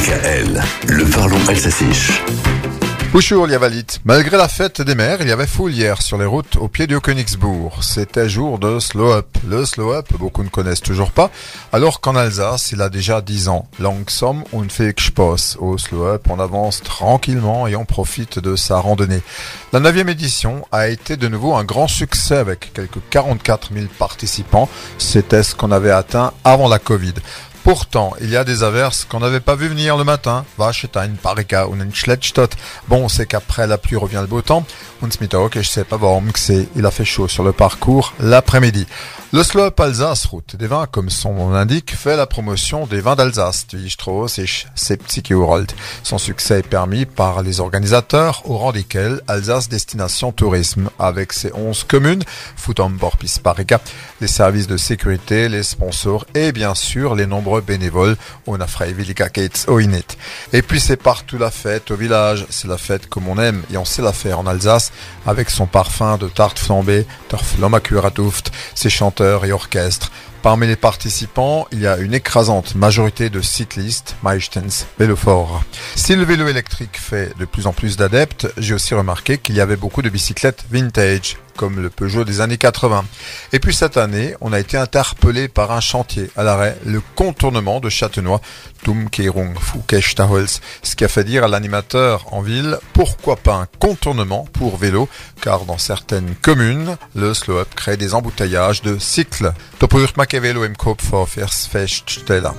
DKL, le parlons alsacien. Bonjour Liavalit. Malgré la fête des mers, il y avait foule hier sur les routes au pied du Königsbourg. C'était jour de slow up. Le slow up, beaucoup ne connaissent toujours pas, alors qu'en Alsace, il a déjà 10 ans. Langsam und Spaß. Au slow up, on avance tranquillement et on profite de sa randonnée. La 9 édition a été de nouveau un grand succès avec quelques 44 000 participants. C'était ce qu'on avait atteint avant la Covid. Pourtant, il y a des averses qu'on n'avait pas vu venir le matin. Waschetain, Parika ou Schlettstadt. Bon, c'est qu'après la pluie revient le beau temps. Und Mittag, je sais pas warum c'est, il a fait chaud sur le parcours l'après-midi. Le Slope Alsace Route des vins, comme son nom l'indique, fait la promotion des vins d'Alsace, et. Son succès est permis par les organisateurs, au rang desquels Alsace Destination Tourisme, avec ses 11 communes, Futom Borpis Parika, les services de sécurité, les sponsors et bien sûr les nombreux bénévoles, on a Gates Oinet. Et puis c'est partout la fête au village, c'est la fête comme on aime et on sait la faire en Alsace, avec son parfum de tarte flambée, Torflomakuratuft, ses chanteurs et orchestres. Parmi les participants, il y a une écrasante majorité de cyclistes, Maïstens, Vélofort. Si le vélo électrique fait de plus en plus d'adeptes, j'ai aussi remarqué qu'il y avait beaucoup de bicyclettes vintage, comme le Peugeot des années 80. Et puis cette année, on a été interpellé par un chantier à l'arrêt, le contournement de Châtenois, Tumkeirung Fukeshtaholz, ce qui a fait dire à l'animateur en ville, pourquoi pas un contournement pour vélo, car dans certaines communes, le slow-up crée des embouteillages de cycles. Machiavello im Kopf habe fürs Feststellen.